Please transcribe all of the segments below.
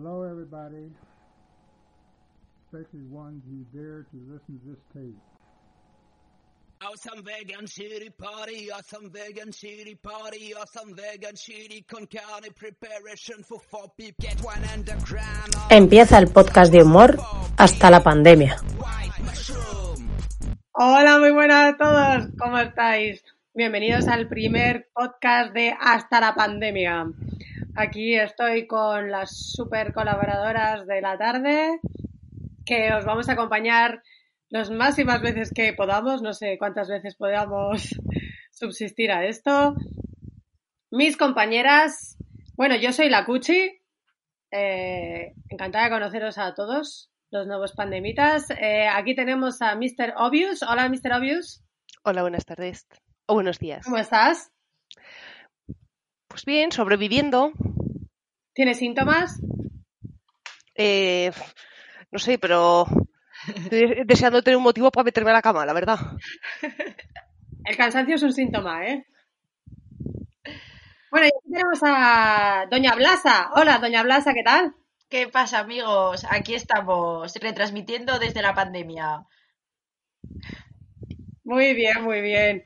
Hello, everybody, especially ones who dare to listen to this tape. Awesome vegan shitty party, awesome vegan shitty party, awesome vegan shitty con carne preparation for four people. Get one underground. Empieza el podcast de humor hasta la pandemia. White mushroom. Hola, muy buenas a todos. ¿Cómo estáis? Bienvenidos al primer podcast de Hasta la pandemia. Aquí estoy con las super colaboradoras de la tarde que os vamos a acompañar las máximas veces que podamos. No sé cuántas veces podamos subsistir a esto. Mis compañeras, bueno, yo soy la Cuchi. Eh, encantada de conoceros a todos los nuevos pandemitas. Eh, aquí tenemos a Mr. Obvious. Hola, Mr. Obvious. Hola, buenas tardes. O buenos días. ¿Cómo estás? Pues bien, sobreviviendo. ¿Tienes síntomas? Eh, no sé, pero estoy deseando tener un motivo para meterme a la cama, la verdad. El cansancio es un síntoma, ¿eh? Bueno, y aquí tenemos a Doña Blasa. Hola, Doña Blasa, ¿qué tal? ¿Qué pasa, amigos? Aquí estamos, retransmitiendo desde la pandemia. Muy bien, muy bien.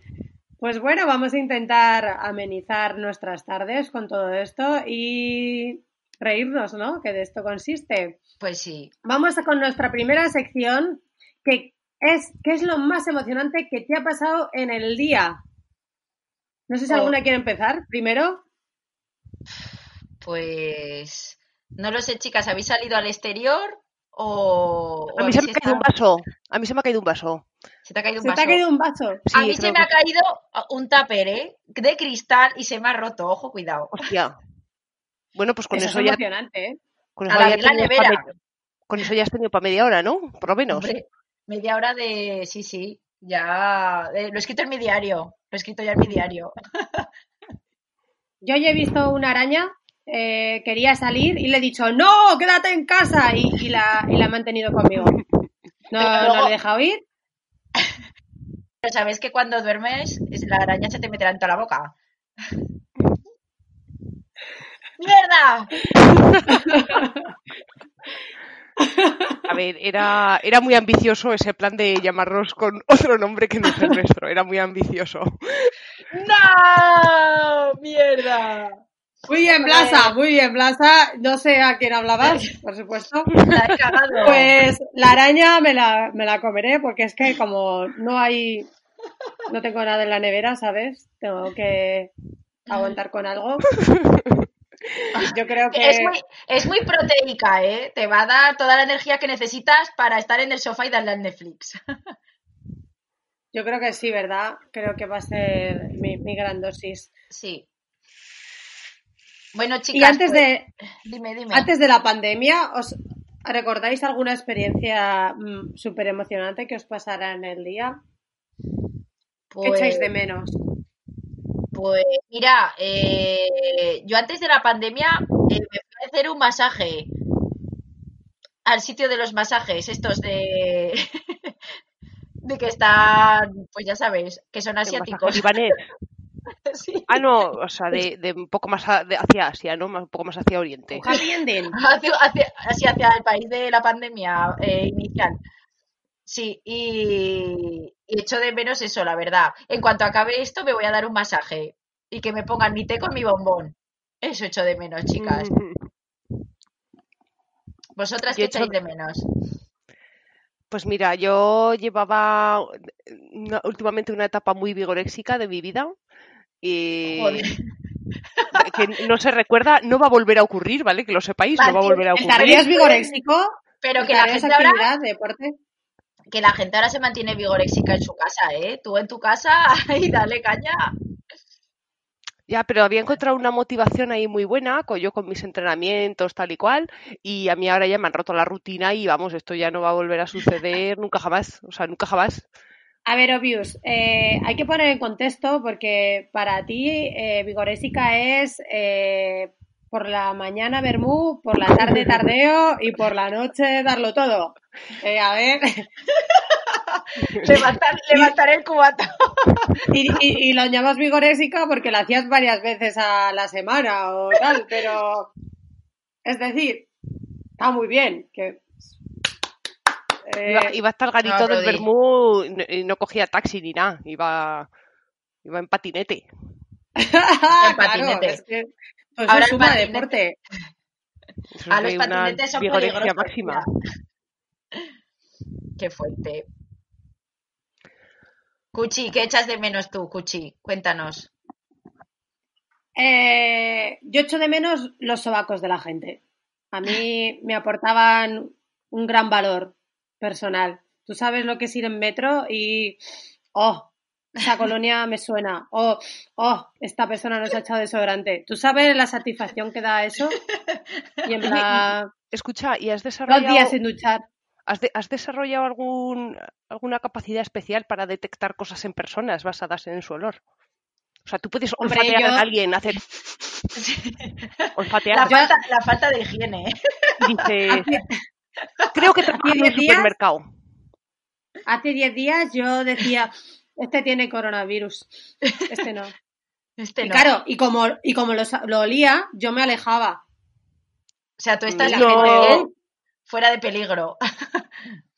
Pues bueno, vamos a intentar amenizar nuestras tardes con todo esto y reírnos, ¿no? Que de esto consiste. Pues sí. Vamos con nuestra primera sección, que es ¿qué es lo más emocionante que te ha pasado en el día? No sé si Oh. alguna quiere empezar primero. Pues no lo sé, chicas, ¿habéis salido al exterior o, o A mí se me ha caído un vaso. A mí se me ha caído un vaso. Se te ha caído un Se te vaso. ha caído un vaso. Sí, A mí se me ha caído un tupper, ¿eh? De cristal y se me ha roto. Ojo, cuidado. Hostia. Bueno, pues con Eso eso, es ya, emocionante, ¿eh? con A eso la ya la nevera. me- con eso ya has tenido para media hora, ¿no? Por lo menos. Hombre, media hora de... Sí, sí. Ya... eh, lo he escrito en mi diario. Lo he escrito ya en mi diario. Yo ya he visto una araña, eh, quería salir y le he dicho, no, quédate en casa y, y la, y la he mantenido conmigo. No, no le he dejado ir. Pero sabes que cuando duermes, es- la araña se te meterá en toda la boca. ¡Mierda! A ver, era, era muy ambicioso ese plan de llamarnos con otro nombre que no es el nuestro. Era muy ambicioso. ¡No! ¡Mierda! Muy bien, Blasa, muy bien, Blasa. No sé a quién hablabas, por supuesto. Pues la araña me la, me la comeré porque es que como no hay, no tengo nada en la nevera, ¿sabes? Tengo que aguantar con algo. Yo creo que Es muy, es muy proteica, ¿eh? Te va a dar toda la energía que necesitas para estar en el sofá y darle al Netflix. Yo creo que sí, ¿verdad? Creo que va a ser mi, mi gran dosis. Sí. Bueno, chicas. Y antes pues, de, Dime, dime. antes de la pandemia, ¿os recordáis alguna experiencia súper emocionante que os pasara en el día? ¿Qué Pues- echáis de menos? Pues mira, eh, yo antes de la pandemia eh, me fui a hacer un masaje al sitio de los masajes, estos de, de que están, pues ya sabes, que son asiáticos. Sí. Ah, no, o sea, de, de un poco más a- de- hacia Asia, ¿no? Un poco más hacia Oriente. Happy ending. hacia, hacia- hacia el país de la pandemia eh, inicial. Sí, y, y echo de menos eso, la verdad. En cuanto acabe esto, me voy a dar un masaje y que me pongan mi té con mi bombón. Eso echo de menos, chicas. ¿Vosotras qué echáis de menos? Pues mira, yo llevaba una- últimamente una etapa muy vigoréxica de mi vida y Joder. que no se recuerda, no va a volver a ocurrir, ¿vale? Que lo sepáis, no va a volver a ocurrir. ¿Estarías vigoréxico? Pero que la ¿Estarías gente ahora, deporte? que la gente ahora se mantiene vigoréxica en su casa, ¿eh? Tú en tu casa y dale caña. Ya, pero había encontrado una motivación ahí muy buena, con, yo con mis entrenamientos, tal y cual, y a mí ahora ya me han roto la rutina y vamos, esto ya no va a volver a suceder nunca jamás, o sea, nunca jamás. A ver, Obvious, eh, hay que poner en contexto porque para ti eh, vigorésica es eh, por la mañana vermú, por la tarde tardeo y por la noche darlo todo. Eh, a ver, Levantar, levantar el cubato. y, y- y lo llamas vigorésica porque la hacías varias veces a la semana o tal, pero es decir, está muy bien. Que, Iba, iba hasta el garito no, del. Bermú y no, cogía taxi ni nada. Iba, iba en patinete. claro, patinete. es que pues Ahora suma patinete. deporte. Eso A los patinetes son peligrosos. máxima. Qué fuerte. Cuchi, ¿qué echas de menos tú, Cuchi? Cuéntanos. Eh, yo echo de menos los sobacos de la gente. A mí me aportaban un gran valor personal. Tú sabes lo que es ir en metro y, oh, esa colonia me suena. Oh, oh, esta persona nos ha echado desodorante. ¿Tú sabes la satisfacción que da eso? Y en plan, Escucha, ¿y has dos desarrollado, días sin duchar. has de- has desarrollado algún, alguna capacidad especial para detectar cosas en personas basadas en su olor? O sea, tú puedes Hombre, olfatear yo- a alguien, hacer olfatear La falta, la falta de higiene. ¿eh? dices, creo que trabaja en un días? supermercado. Hace 10 días yo decía, este tiene coronavirus, este no. Este Y no. claro, y como, y como lo, olía, yo me alejaba. O sea, tú estás No. la gente bien, fuera de peligro.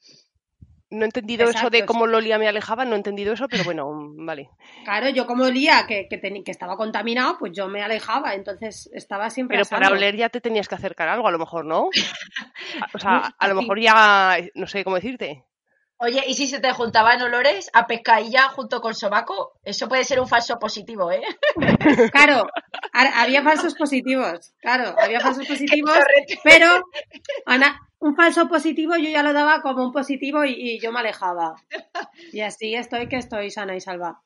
No he entendido eso de cómo Lolia me alejaba, no he entendido eso, pero bueno, mm, vale. Claro, yo como olía que, que, que estaba contaminado, pues yo me alejaba, entonces estaba siempre Pero para oler ya te tenías que acercar a algo, a lo mejor, ¿no? A- O sea, a lo mejor ya, no sé cómo decirte. Oye, ¿y si se te juntaban olores a pescadilla junto con sobaco? Eso puede ser un falso positivo, ¿eh? Claro, ha- había falsos positivos, claro, había falsos positivos, pero Ana, un falso positivo yo ya lo daba como un positivo y, y yo me alejaba. Y así estoy que estoy sana y salva.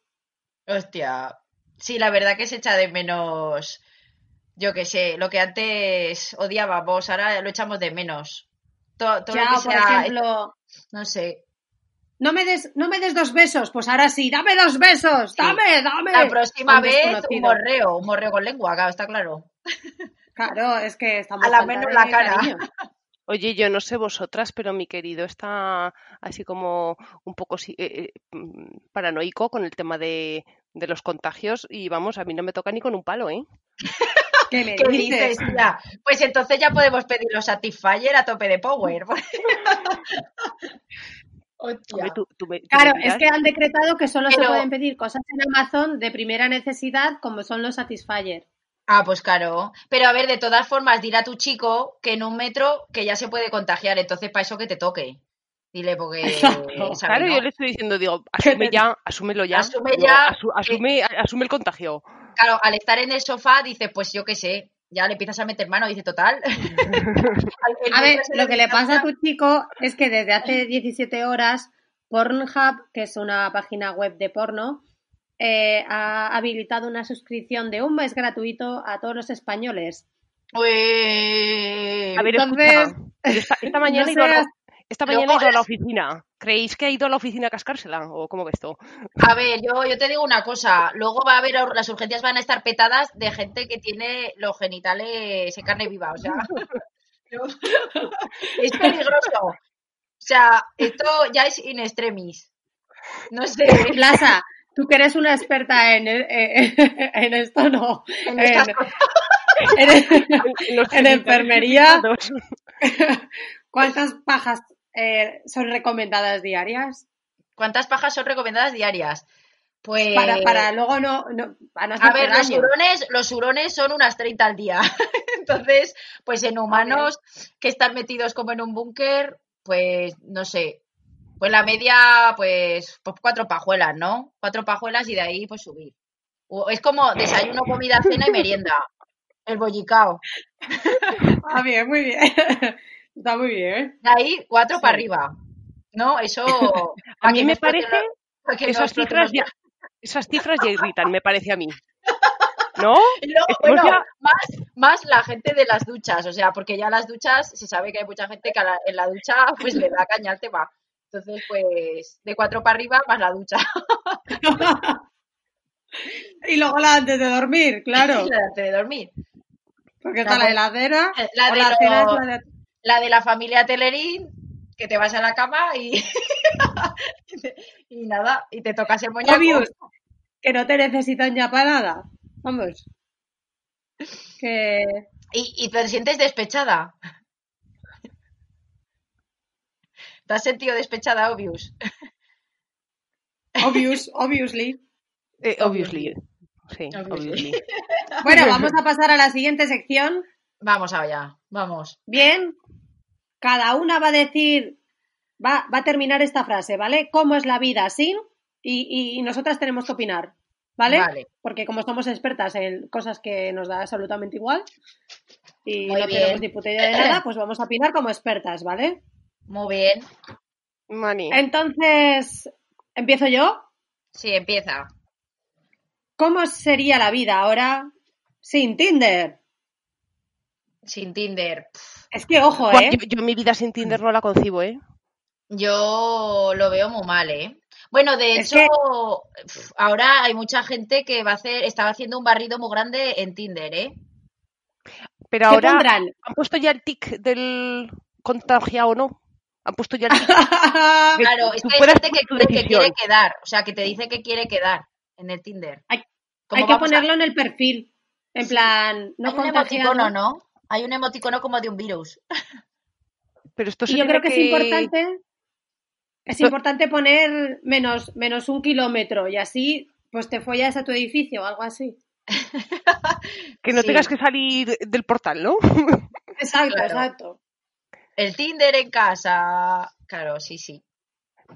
Hostia. Sí, la verdad que se echa de menos, yo qué sé, lo que antes odiábamos, ahora lo echamos de menos. Todo, todo Ya, lo que por sea, ejemplo, no sé. no me des, no me des dos besos, pues ahora sí, dame dos besos, dame, dame. La próxima vez, un morreo, un morreo con lengua, claro, está claro. Claro, es que estamos A la menos la cara. cariño. Oye, yo no sé vosotras, pero mi querido está así como un poco si- eh, eh, mm, paranoico con el tema de, de los contagios y vamos, a mí no me toca ni con un palo, ¿eh? ¿Qué me ¿Qué dices? Pues entonces ya podemos pedir los Satisfyer a tope de power. Hostia. Hombre, tú- tú me- tú me Claro, es que han decretado que solo se pueden pedir cosas en Amazon de primera necesidad, como son los Satisfyer. Ah, pues claro. Pero a ver, de todas formas, dile a tu chico que en un metro que ya se puede contagiar, entonces para eso que te toque. Dile, porque. Exacto. ¿sabes, Claro, no? yo le estoy diciendo, digo, asume ya, asúmelo ya. Asume Digo, ya asu- asume, asume el contagio. Claro, al estar en el sofá, dice, pues yo qué sé, ya le empiezas a meter mano, dice, total. A ver, lo que le pasa a tu chico es que desde hace 17 horas Pornhub, que es una página web de porno, eh, ha habilitado una suscripción de un mes gratuito a todos los españoles. Ué. A ver, Entonces, esta, esta mañana, no he ido a la, seas- esta Luego mañana he ido a la las- oficina. ¿Creéis que ha ido a la oficina a cascársela? ¿O cómo que esto? A ver, yo, yo te digo una cosa, luego va a haber, las urgencias van a estar petadas de gente que tiene los genitales en carne viva, o sea, es peligroso. O sea, esto ya es in extremis. No sé, Plaza, tú que eres una experta en, eh, en esto, no. en En, estas cosas. en- En, los En enfermería. ¿Cuántas pajas eh, son recomendadas diarias? ¿Cuántas pajas son recomendadas diarias? Pues Para, para luego no, no, para no A hacerte ver, los hurones, los hurones son unas 30 al día. Entonces, pues en humanos que están metidos como en un búnker, pues no sé. Pues la media, pues, pues cuatro pajuelas, ¿no? Cuatro pajuelas y de ahí pues subir. O- Es como desayuno, comida, cena y merienda. El bollicao. Ah, bien, muy bien. Está muy bien. De ahí cuatro Sí. para arriba. ¿No? Eso. A mí me no parece no esas cifras ya, esas cifras ya irritan, me parece a mí. ¿No? Estamos bueno, ya- más, más la gente de las duchas, o sea, porque ya las duchas, se sabe que hay mucha gente que a la- en la ducha pues le da caña al tema. Entonces, pues, de cuatro para arriba más la ducha. Y luego la antes de dormir, claro. La antes de dormir. Porque está la heladera. La o de, la lo- la de- la de la familia Telerín, que te vas a la cama y, y nada, y te tocas el moñaco. Obvious, que no te necesitan ya para nada. Vamos. Que. Y, y te sientes despechada. ¿Te has sentido despechada, Obvious? Obvious, obviously. Eh, obviously. Sí, Obviously. obviously. Bueno, vamos a pasar a la siguiente sección. Vamos allá, vamos. Bien. Cada una va a decir, va, va a terminar esta frase, ¿vale? ¿Cómo es la vida sin? Y, y nosotras tenemos que opinar, ¿vale? Vale. Porque como somos expertas en cosas que nos da absolutamente igual y Muy no bien. tenemos ni puta idea de nada, pues vamos a opinar como expertas, ¿vale? Muy bien. Mani. Entonces, ¿empiezo yo? Sí, empieza. ¿Cómo sería la vida ahora sin Tinder? Sin Tinder. Es que, ojo, ¿eh? yo, yo mi vida sin Tinder no la concibo, ¿eh? Yo lo veo muy mal, ¿eh? Bueno, de Es hecho, que- ahora hay mucha gente que va a hacer, estaba haciendo un barrido muy grande en Tinder, ¿eh? Pero ¿Qué ahora pondrán? han puesto ya el tic del contagiado o no. Han puesto ya. Claro, es que hay gente que, que quiere quedar, o sea, que te dice que quiere quedar en el Tinder. Hay- ¿Cómo Hay que a- ponerlo en el perfil. En Sí. plan, no Hay un emoticono, ¿no? Hay un emoticono como de un virus. Pero esto se Y yo creo que, es importante. Es importante poner menos, menos un kilómetro y así pues te follas a tu edificio o algo así. Que no Sí. tengas que salir del portal, ¿no? Exacto, Claro. exacto. El Tinder en casa. Claro, sí, sí.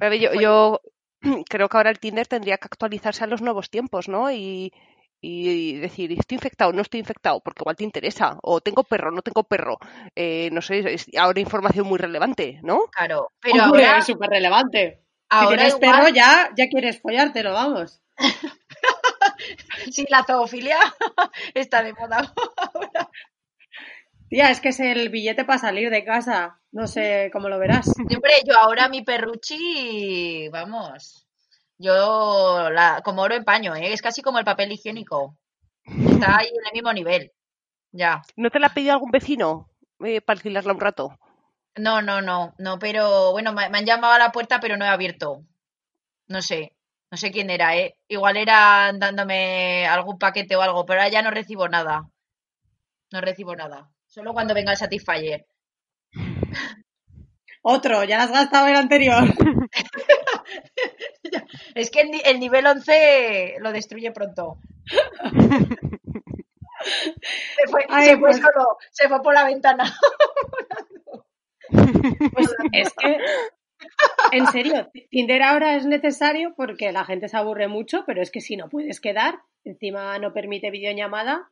A ver, yo, yo creo que ahora el Tinder tendría que actualizarse a los nuevos tiempos, ¿no? Y, y decir, estoy infectado, no estoy infectado, porque igual te interesa. O tengo perro, no tengo perro. Eh, no sé, es ahora información muy relevante, ¿no? Claro. Pero Hombre, ahora, es súper relevante. Si ahora tienes igual, perro ya, ya quieres follártelo, vamos. sí, la zoofilia está de moda. Tía, es que es el billete para salir de casa. No sé cómo lo verás. Siempre yo ahora mi perruchi, vamos, yo la, como oro en paño, ¿eh? es casi como el papel higiénico. Está ahí en el mismo nivel. Ya. ¿No te la ha pedido algún vecino eh, para alquilarla un rato? No, no, no, no, pero bueno, me, me han llamado a la puerta, pero no he abierto. No sé, no sé quién era, ¿eh? Igual era dándome algún paquete o algo, pero ahora ya no recibo nada. No recibo nada. Solo cuando venga el Satisfyer. Otro, ya lo has gastado el anterior. Es que el, ni- el nivel 11 lo destruye pronto. Se fue, Ay, se fue pues- solo, se fue por la ventana. Pues es que, en serio, Tinder ahora es necesario porque la gente se aburre mucho, pero es que si no puedes quedar, encima no permite videollamada.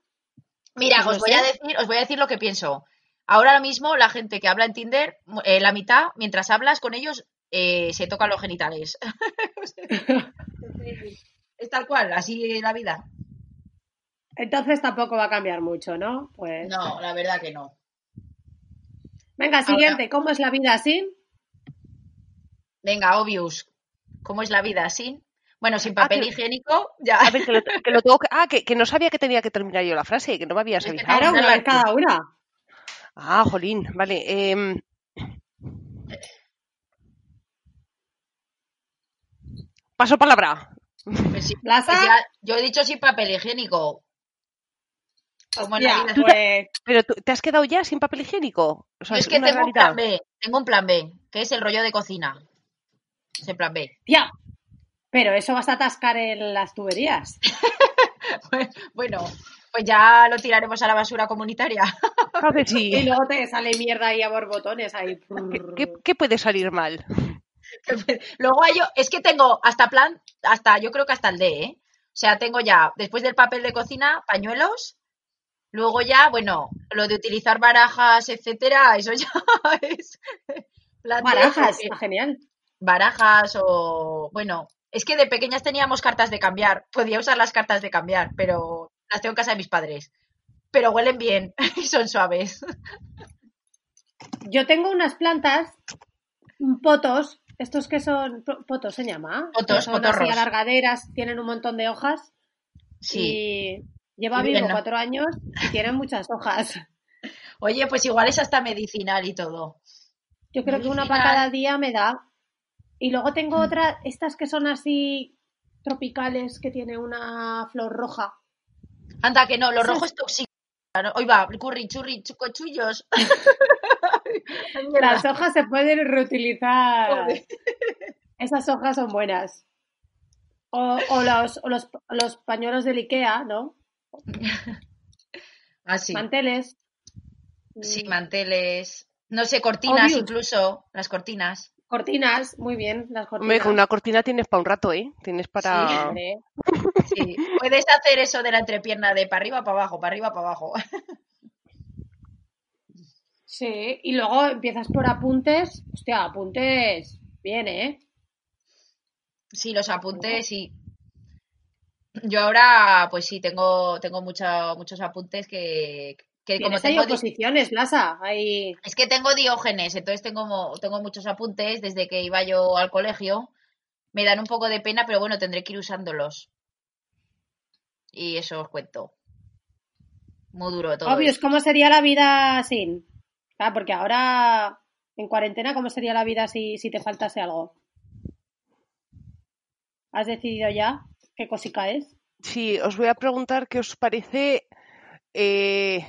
Mira, Pues os voy a decir, os voy a decir lo que pienso. Ahora mismo la gente que habla en Tinder, eh, la mitad, mientras hablas con ellos, eh, se tocan los genitales. es tal cual, así la vida. Entonces tampoco va a cambiar mucho, ¿no? Pues No, la verdad que no. venga, siguiente, ¿cómo es la vida sin? Venga, obvious. ¿Cómo es la vida sin? Bueno, sin papel que- higiénico, ya. A ver, que lo, que lo tengo que... Ah, que, que no sabía que tenía que terminar yo la frase, que no me habías Es avisado. Claro, una vez cada una. Ah, jolín, vale. em, Paso palabra. Pues sí, Plaza. pues ya- yo he dicho sin papel higiénico. ¿Cómo es la Ya, pues, Pero tú, ¿te has quedado ya sin papel higiénico? O sea, es que una tengo un plan B, tengo un plan B, que es el rollo de cocina. Ese plan B. tía, pero eso vas a atascar en las tuberías. Bueno, pues ya lo tiraremos a la basura comunitaria. Claro que Y sí. luego te sale mierda ahí a borbotones ahí. ¿Qué, qué- qué puede salir mal? Luego hay yo, es que tengo hasta plan, hasta, yo creo que hasta el D, ¿eh? O sea, tengo ya, después del papel de cocina, pañuelos. Luego ya, bueno, lo de utilizar barajas, etcétera, eso ya es Barajas, está genial. barajas o bueno, es que de pequeñas teníamos cartas de cambiar, podía usar las cartas de cambiar, pero las tengo en casa de mis padres. Pero huelen bien y son suaves. Yo tengo unas plantas, potos, estos que son po- potos se llama, Potos, son así alargaderas, tienen un montón de hojas Sí. y lleva vivo ¿no? cuatro años y tienen muchas hojas. Oye, pues igual es hasta medicinal y todo. Yo creo que una para cada día me da. Y luego tengo Mm. otra, estas que son así tropicales, que tiene una flor roja. Anda, que no, lo rojo es tóxico. Hoy va, curry, churri, chuco, chuyos. mierda. Las hojas se pueden reutilizar. Esas hojas son buenas. O, o los, o los, los pañuelos del Ikea, ¿no? Ah, sí. Manteles. Sí, Mm, manteles. No sé, cortinas incluso. Las cortinas. Cortinas, muy bien, las cortinas. Hombre, con una cortina tienes para un rato, ¿eh? Tienes para... Sí, Hombre. Sí. Puedes hacer eso de la entrepierna de para arriba, para abajo, para arriba, para abajo. Sí, y luego empiezas por apuntes. Hostia, apuntes. Bien, ¿eh? Sí, los apuntes, sí. Yo ahora, pues sí, tengo, tengo mucha- muchos apuntes que, que como ahí tengo, oposiciones, Lasa. Ahí... es que tengo diógenes, entonces tengo, tengo muchos apuntes desde que iba yo al colegio. Me dan un poco de pena, pero bueno, tendré que ir usándolos. Y eso os cuento. Muy duro todo. Obvio, ¿cómo sería la vida sin? Ah, porque ahora, en cuarentena, ¿cómo sería la vida si, si te faltase algo? ¿Has decidido ya qué cosica es? Sí, os voy a preguntar qué os parece... eh,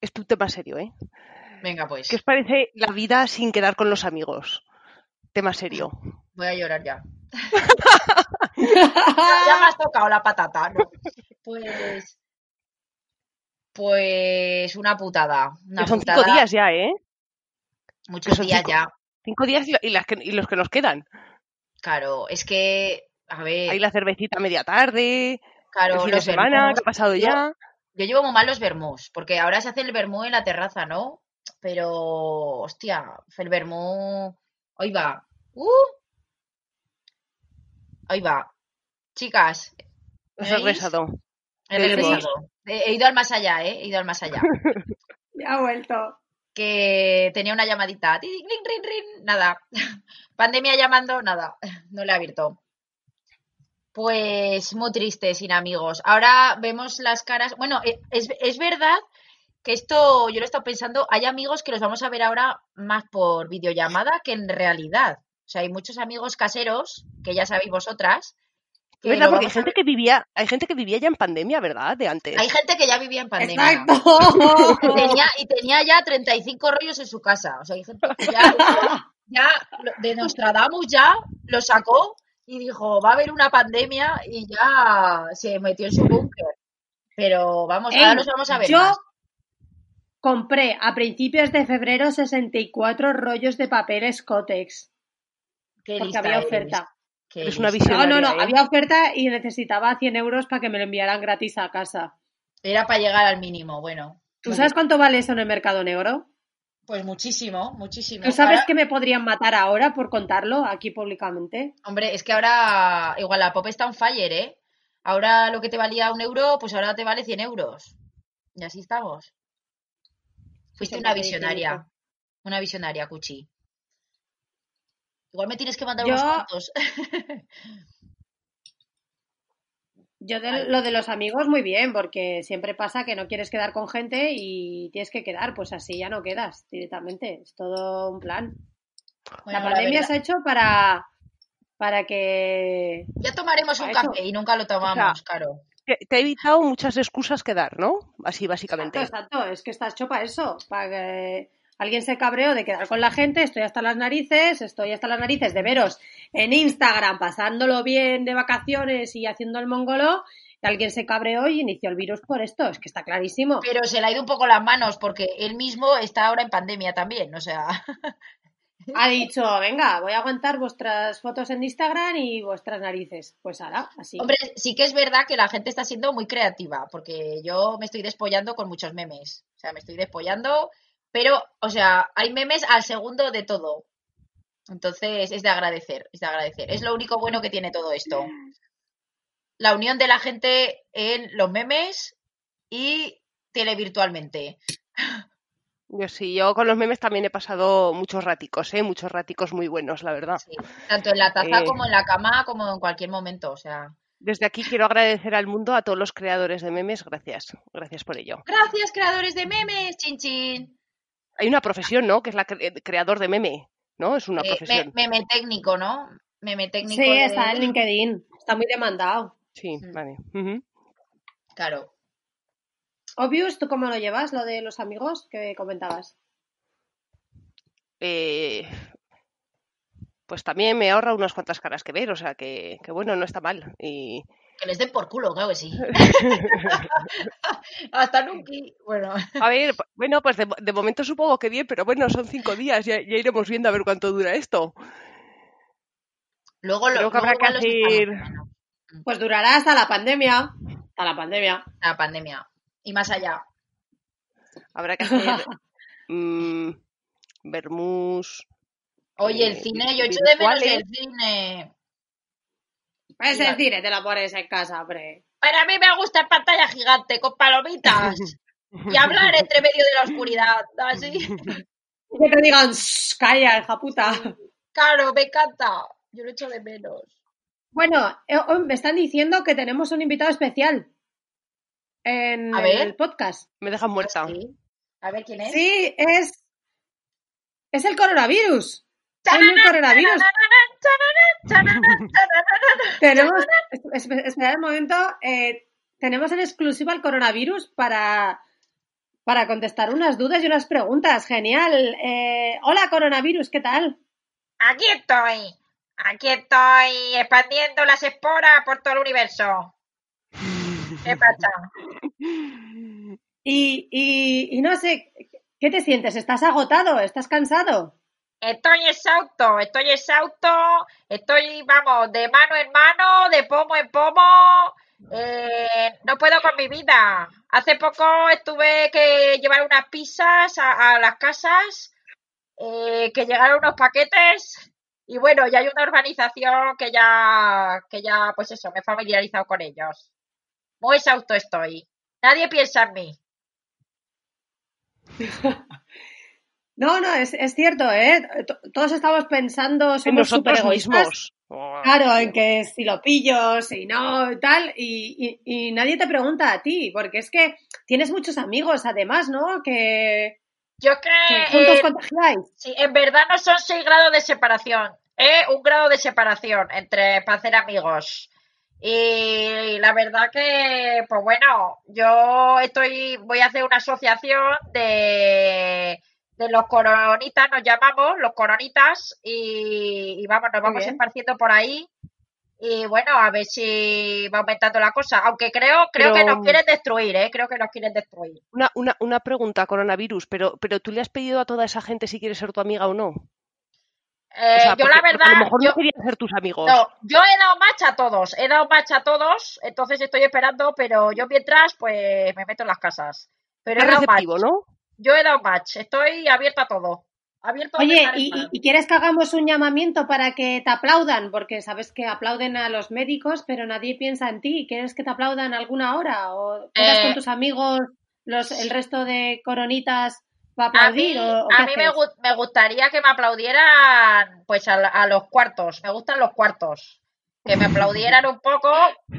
Es un tema serio, ¿eh? Venga, pues. ¿Qué os parece la vida sin quedar con los amigos? Tema serio. Voy a llorar ya. ya me has tocado la patata, ¿no? Pues. Pues una putada. Una son putada. cinco días ya, ¿eh? Muchos son días cinco. ya. Cinco días y, la- y las que- y los que nos quedan. Claro, es que. A ver. Hay la cervecita a media tarde, el claro, fin de semana, que ha pasado Yo- ya. Yo llevo muy mal los vermús, porque ahora se hace el vermú en la terraza, ¿no? Pero, hostia, el vermú. Hoy va. ¡Uh! Hoy va. Chicas, he regresado. He he ido al más allá, ¿eh? He ido al más allá. Ya ha vuelto. que tenía una llamadita. Nada. Pandemia llamando, nada. No le ha abierto. Pues muy triste, sin amigos. Ahora vemos las caras. Bueno, eh, es, es verdad que esto, yo lo he estado pensando, hay amigos que los vamos a ver ahora más por videollamada que en realidad. O sea, hay muchos amigos caseros, que ya sabéis vosotras. que ¿Verdad? Porque hay a gente que vivía, hay gente que vivía ya en pandemia, ¿verdad? De antes. Hay gente que ya vivía en pandemia. ¡Exacto! Y tenía, y tenía ya 35 rollos en su casa. O sea, hay gente que ya, ya de Nostradamus ya lo sacó y dijo, va a haber una pandemia y ya se metió en su búnker. Pero vamos, Ey, ahora los vamos a ver yo más. compré a principios de febrero 64 rollos de papel Scotex. Qué Porque lista había oferta. qué Eres una lista. No, no, no, ¿eh? había oferta y necesitaba 100 euros para que me lo enviaran gratis a casa. Era para llegar al mínimo, bueno. ¿Tú sabes cuánto vale eso en el mercado negro? Pues muchísimo, muchísimo. ¿Tú sabes Ahora- que me podrían matar ahora por contarlo aquí públicamente? Hombre, es que ahora igual la pop está on fire, ¿eh? Ahora lo que te valía un euro, pues ahora te vale 100 euros. Y así estamos. Fuiste una visionaria. Una visionaria, Cuchi. Igual me tienes que mandar Yo- unos cuantos. Yo de lo de los amigos muy bien, porque siempre pasa que no quieres quedar con gente y tienes que quedar, pues así ya no quedas directamente. Es todo un plan. Bueno, la pandemia se ha hecho para, para que... Ya tomaremos un eso. café y nunca lo tomamos, claro. Te, te ha evitado muchas excusas que dar, ¿no? Así Exacto, básicamente. exacto, es que está hecho para eso, para que alguien se cabreó de quedar con la gente, estoy hasta las narices, estoy hasta las narices de veros en Instagram pasándolo bien de vacaciones y haciendo el mongolo, alguien se cabreó y inició el virus por esto, es que está clarísimo. Pero se le ha ido un poco las manos porque él mismo está ahora en pandemia también, o sea. Ha dicho, venga, voy a aguantar vuestras fotos en Instagram y vuestras narices. Pues ahora, así. Hombre, sí que es verdad que la gente está siendo muy creativa, porque yo me estoy despollando con muchos memes. O sea, me estoy despollando, pero, o sea, hay memes al segundo de todo. Entonces, es de agradecer, es de agradecer. Es lo único bueno que tiene todo esto. La unión de la gente en los memes y televirtualmente. Yo sí, yo con los memes también he pasado muchos raticos, ¿eh? Muchos raticos muy buenos, la verdad. Sí, tanto en la taza Eh. como en la cama, como en cualquier momento. O sea, Desde aquí quiero agradecer al mundo, a todos los creadores de memes, gracias. Gracias por ello. gracias, creadores de memes, chin chin. Hay una profesión, ¿no? Que es la cre- creador de meme, ¿no? Es una Eh, profesión. me- meme técnico, ¿no? Meme técnico. sí, de- está en LinkedIn, está muy demandado. Sí, Mm. vale. Claro. Obvious, ¿tú cómo lo llevas, lo de los amigos que comentabas? eh, pues también me ahorra unas cuantas caras que ver, o sea que, que bueno, no está mal. Y Que les den por culo, claro que sí. Hasta nunca. Bueno, a ver, bueno, pues de, de momento supongo que bien, pero bueno, son cinco días, ya, ya iremos viendo a ver cuánto dura esto. luego lo que habrá que hacer- viendo, Pues durará hasta la pandemia. Hasta la pandemia. La pandemia. Y más allá. Habrá que hacer mm. Oye, el Eh, cine, yo echo de menos el cine. Es decir, te la pones en casa, hombre. Pero a mí me gusta en pantalla gigante, con palomitas. y hablar entre medio de la oscuridad. Así. Que te digan, "Shh, calla, hija puta. Claro, me encanta. Yo lo echo de menos. Bueno, eh, hoy me están diciendo que tenemos un invitado especial en A ver. el podcast. Me dejan muerta. Sí. A ver quién es. Sí, es. Es el coronavirus. Hay un coronavirus. Tenemos. es- es- Esperad un momento. eh, tenemos en exclusiva el coronavirus para. Para contestar unas dudas y unas preguntas. Genial. Eh, hola, coronavirus, ¿qué tal? Aquí estoy. Aquí estoy expandiendo las esporas por todo el universo. ¿Qué pasa? Y, y, y no sé, ¿qué te sientes? ¿Estás agotado? ¿Estás cansado? Estoy exhausto, estoy exhausto, estoy, vamos, de mano en mano, de pomo en pomo. eh, no puedo con mi vida. Hace poco estuve que llevar unas pizzas a, a las casas, eh, que llegaron unos paquetes. Y bueno, ya hay una organización que ya, que ya, pues eso, me he familiarizado con ellos. Muy exhausto estoy. Nadie piensa en mí. No, no, es, es cierto, ¿eh? Todos estamos pensando, En somos súper mismos. Oh, Claro, en que si lo pillo, si no, y tal, y, y- y nadie te pregunta a ti, porque es que tienes muchos amigos, además, ¿no? Que, Yo que que juntos eh, contagiáis. Sí, en verdad no son seis grados de separación, es un grado de separación entre para hacer amigos. Y la verdad que, pues bueno, yo estoy, voy a hacer una asociación de, de los coronitas, nos llamamos, los coronitas, y, y vamos, nos vamos esparciendo por ahí. Y bueno, a ver si va aumentando la cosa. Aunque creo, creo que nos quieren destruir, ¿eh? Creo que nos quieren destruir. Una, una, una pregunta, coronavirus, pero, pero tú le has pedido a toda esa gente si quiere ser tu amiga o no. Eh, O sea, yo porque- la verdad, a lo mejor yo, no querían ser tus amigos. No, yo he dado match a todos, he dado match a todos, entonces estoy esperando, pero yo mientras, pues me meto en las casas. Pero es he dado match, receptivo, ¿no? Yo he dado match, estoy abierta a todo. Abierto a Oye, dejar ¿y, y- quieres que hagamos un llamamiento para que te aplaudan? Porque sabes que aplauden a los médicos, pero nadie piensa en ti. ¿Quieres que te aplaudan alguna hora? ¿O Eh, con tus amigos, los, el resto de coronitas va a A mí, aplaudir? o, o a mí me, gu- me gustaría que me aplaudieran pues a, a los cuartos, me gustan los cuartos, que me aplaudieran un poco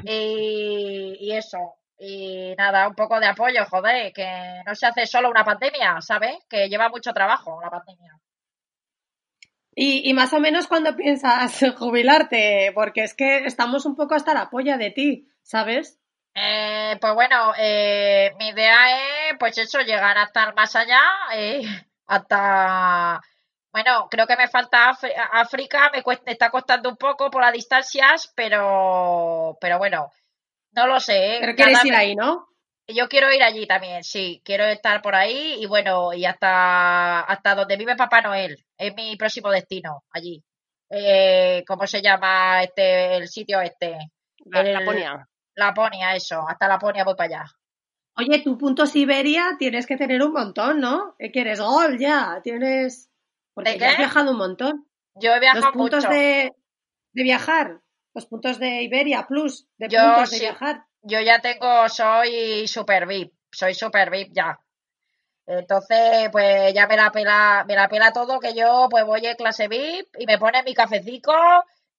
y, y eso. Y nada, un poco de apoyo, joder, que no se hace solo una pandemia, ¿sabes? Que lleva mucho trabajo la pandemia. Y, y más o menos cuando piensas jubilarte, porque es que estamos un poco hasta la polla de ti, ¿sabes? Eh, pues bueno, eh, mi idea es, pues eso, llegar hasta más allá, eh, hasta, bueno, creo que me falta Áfri- África, me cuesta, está costando un poco por las distancias, pero, pero bueno, no lo sé. ¿eh? Pero quieres ir ahí, ¿no? Yo quiero ir allí también, sí, quiero estar por ahí y bueno, y hasta, hasta donde vive Papá Noel, es mi próximo destino, allí. Eh, ¿cómo se llama este, el sitio este? La, El- Laponia. Laponia, eso, hasta Laponia voy para allá. Oye, tu punto Siberia tienes que tener un montón, ¿no? Que eres gol ya, tienes... Porque ¿De ya has viajado un montón. Yo he Los viajado puntos mucho. de, de viajar, los puntos de Iberia Plus, de Yo puntos de sí. viajar. Yo ya tengo, soy super VIP, soy super VIP ya. Entonces, pues ya me la pela, me la pela todo, que yo pues voy en clase VIP y me pone mi cafecico,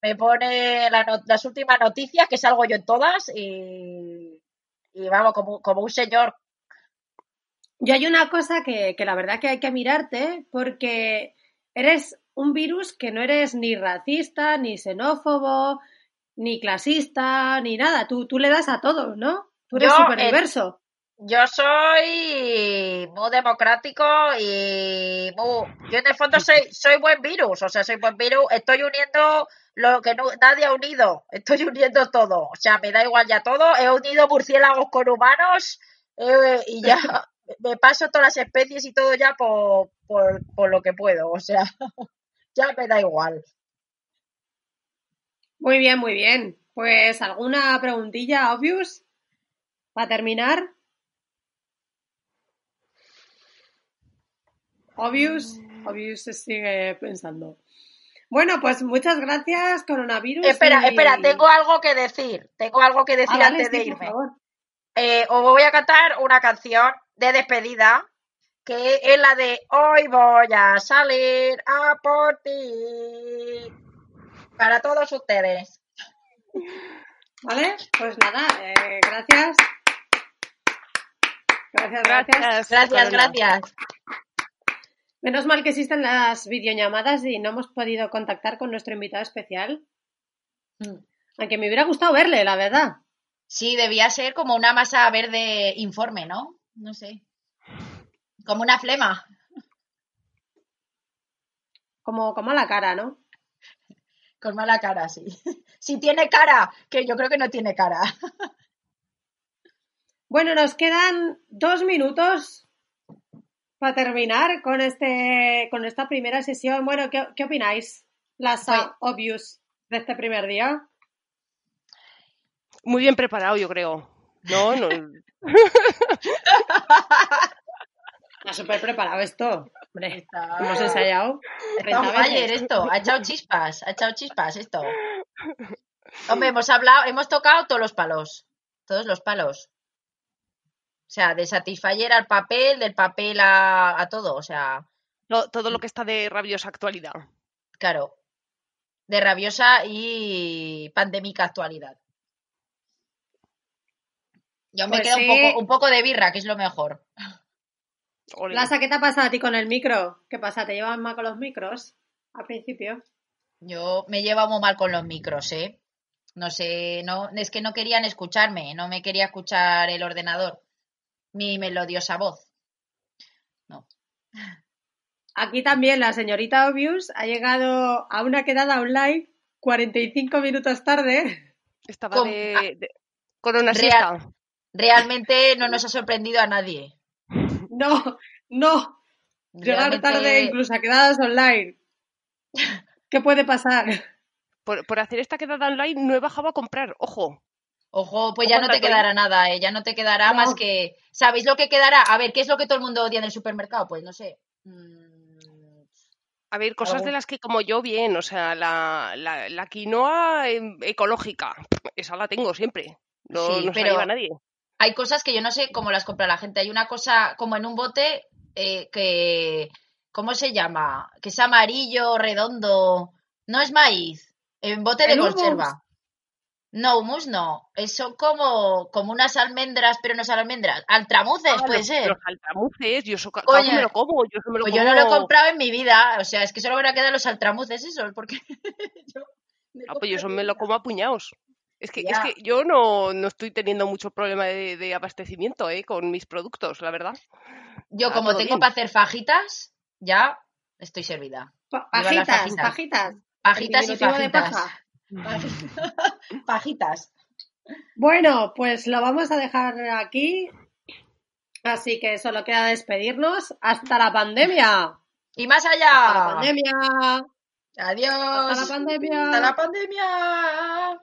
me pone la no- las últimas noticias, que salgo yo en todas, y, y vamos, como, como un señor. Yo hay una cosa que, que la verdad que hay que mirarte porque eres un virus que no eres ni racista, ni xenófobo, ni clasista, ni nada. Tú, tú le das a todos, ¿no? Tú eres Yo, súper eh, diverso. yo soy muy democrático y muy... Yo en el fondo soy, soy buen virus, o sea, soy buen virus. Estoy uniendo lo que no, nadie ha unido. Estoy uniendo todo. O sea, me da igual ya todo. He unido murciélagos con humanos eh, y ya me paso todas las especies y todo ya por, por, por lo que puedo. O sea, ya me da igual. Muy bien, muy bien. Pues alguna preguntilla, obvious, para terminar. Obvious, obvious se sigue pensando. Bueno, pues muchas gracias, coronavirus. Espera, y- espera, tengo algo que decir. Tengo algo que Ah, decir vale, antes sí, de irme. Eh, os voy a cantar una canción de despedida que es la de Hoy voy a salir a por ti. Para todos ustedes. Vale, pues nada, eh, gracias. Gracias, gracias. Gracias. Gracias. Menos mal que existen las videollamadas y no hemos podido contactar con nuestro invitado especial. Mm. Aunque me hubiera gustado verle, la verdad. Sí, debía ser como una masa verde informe, ¿no? No sé. Como una flema. Como, como a la cara, ¿no? Con mala cara, sí. Si tiene cara, que yo creo que no tiene cara. Bueno, nos quedan dos minutos para terminar con este, con esta primera sesión. Bueno, ¿qué, qué opináis? Las Pues- obvious de este primer día. Muy bien preparado, yo creo. No, no. Está súper preparado esto. Hombre, Está- hemos ensayado. Está on 30 fire veces. esto, ha echado chispas, ha echado chispas esto. Hombre, hemos hablado, hemos tocado todos los palos, todos los palos. O sea, de Satisfyer al papel, del papel a, a todo, o sea, No, todo lo que está de rabiosa actualidad. claro, de rabiosa y pandémica actualidad. Yo me Pues quedo un, sí. poco, un poco de birra, que es lo mejor. Lasa, ¿qué te ha pasado a ti con el micro? ¿Qué pasa? ¿Te llevan mal con los micros al principio? Yo me llevo muy mal con los micros, ¿eh? No sé, no, es que no querían escucharme, no me quería escuchar el ordenador, mi melodiosa voz. No. Aquí también la señorita Obvious ha llegado a una quedada online 45 minutos tarde. Estaba Con- de, de- con una Real. siesta. Realmente no nos ha sorprendido a nadie. No, no. Llegar Realmente- tarde incluso a quedadas online. ¿Qué puede pasar? Por, por hacer esta quedada online no he bajado a comprar, ojo. Ojo, pues ya no te quedará nada, ¿eh? Ya no te quedará No. más que... ¿Sabéis lo que quedará? A ver, ¿qué es lo que todo el mundo odia en el supermercado? Pues no sé. Mm, A ver, cosas Algo. de las que como yo bien, o sea, la, la, la quinoa em, ecológica, esa la tengo siempre. No, Sí, no se la lleva nadie. Hay cosas que yo no sé cómo las compra la gente. Hay una cosa como en un bote eh, que, ¿cómo se llama? Que es amarillo, redondo. No es maíz, en bote de conserva. No, humus no. Es- Son como, como unas almendras, pero no son almendras. Altramuces, Ah, puede los, ser. Los altramuces, yo claro que me lo como, yo me lo Pues como. yo no lo he comprado en mi vida. O sea, es que solo me van a quedar los altramuces esos, porque yo Ah, pues yo eso me lo como a puñados. Es que, es que yo no, no estoy teniendo mucho problema de, de abastecimiento eh, con mis productos, la verdad. Yo Ah, como tengo bien. para hacer fajitas, ya estoy servida. Pajitas, fajitas. pajitas. Pajitas y diminutivo de fajitas. paja. Pajitas. Bueno, pues lo vamos a dejar aquí. Así que solo queda despedirnos. Hasta la pandemia. Y más Hasta la allá. pandemia. Adiós. Hasta la pandemia. Hasta la pandemia.